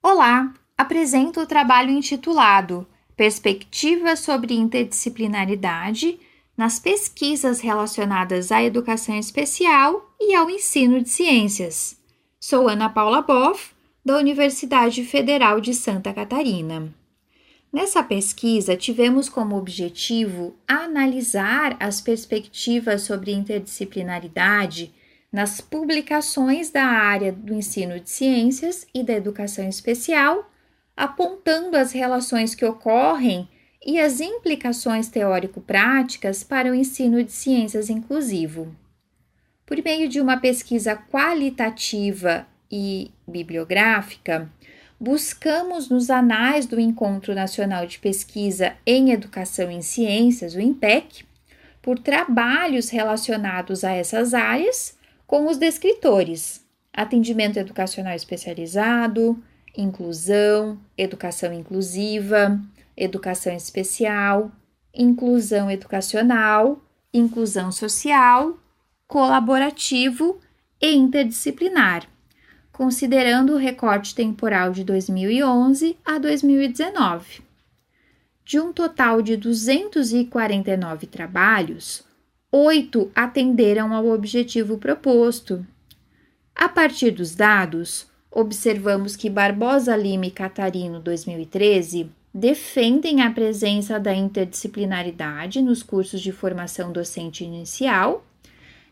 Olá, apresento o trabalho intitulado Perspectivas sobre Interdisciplinaridade nas pesquisas relacionadas à educação especial e ao ensino de ciências. Sou Ana Paula Boff, da Universidade Federal de Santa Catarina. Nessa pesquisa, tivemos como objetivo analisar as perspectivas sobre interdisciplinaridade nas publicações da área do ensino de ciências e da educação especial, apontando as relações que ocorrem e as implicações teórico-práticas para o ensino de ciências inclusivo. Por meio de uma pesquisa qualitativa e bibliográfica, buscamos nos anais do Encontro Nacional de Pesquisa em Educação em Ciências, o INPEC, por trabalhos relacionados a essas áreas com os descritores: atendimento educacional especializado, inclusão, educação inclusiva, educação especial, inclusão educacional, inclusão social, colaborativo e interdisciplinar considerando o recorte temporal de 2011 a 2019. De um total de 249 trabalhos, oito atenderam ao objetivo proposto. A partir dos dados, observamos que Barbosa Lima e Catarino 2013 defendem a presença da interdisciplinaridade nos cursos de formação docente inicial,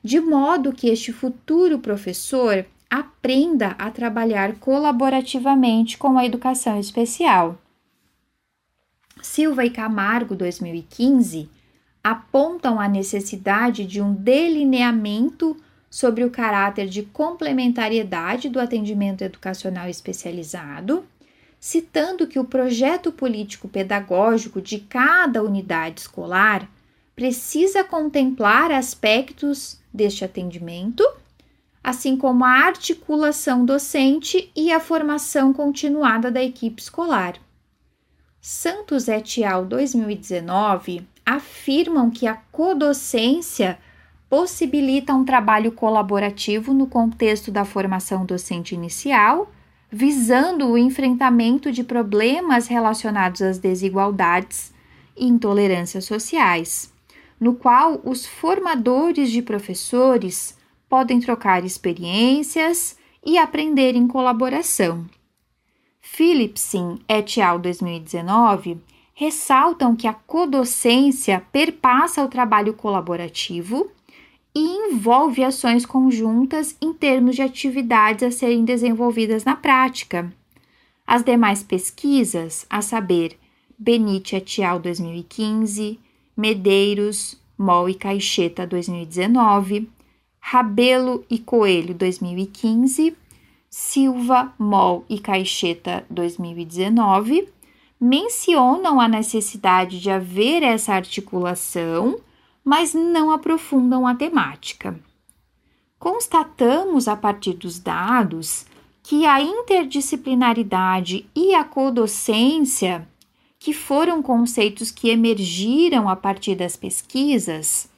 de modo que este futuro professor aprenda a trabalhar colaborativamente com a educação especial. Silva e Camargo, 2015, apontam a necessidade de um delineamento sobre o caráter de complementariedade do atendimento educacional especializado, citando que o projeto político-pedagógico de cada unidade escolar precisa contemplar aspectos deste atendimento assim como a articulação docente e a formação continuada da equipe escolar. Santos et al. 2019 afirmam que a codocência possibilita um trabalho colaborativo no contexto da formação docente inicial, visando o enfrentamento de problemas relacionados às desigualdades e intolerâncias sociais, no qual os formadores de professores podem trocar experiências e aprender em colaboração. Philipson et al. 2019 ressaltam que a codocência perpassa o trabalho colaborativo e envolve ações conjuntas em termos de atividades a serem desenvolvidas na prática. As demais pesquisas, a saber, Benite et al. 2015, Medeiros, Mol e Caixeta 2019, Rabelo e Coelho 2015, Silva, Mol e Caixeta 2019 mencionam a necessidade de haver essa articulação, mas não aprofundam a temática. Constatamos a partir dos dados que a interdisciplinaridade e a codocência, que foram conceitos que emergiram a partir das pesquisas,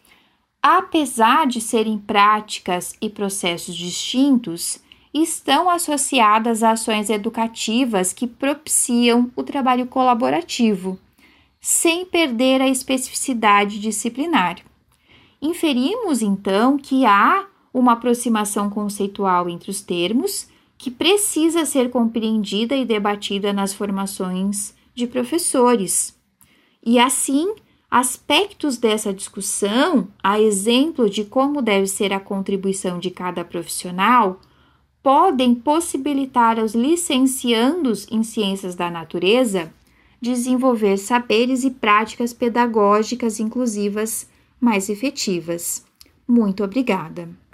apesar de serem práticas e processos distintos, estão associadas a ações educativas que propiciam o trabalho colaborativo, sem perder a especificidade disciplinar. Inferimos então que há uma aproximação conceitual entre os termos que precisa ser compreendida e debatida nas formações de professores. E assim, Aspectos dessa discussão, a exemplo de como deve ser a contribuição de cada profissional, podem possibilitar aos licenciandos em ciências da natureza desenvolver saberes e práticas pedagógicas inclusivas mais efetivas. Muito obrigada.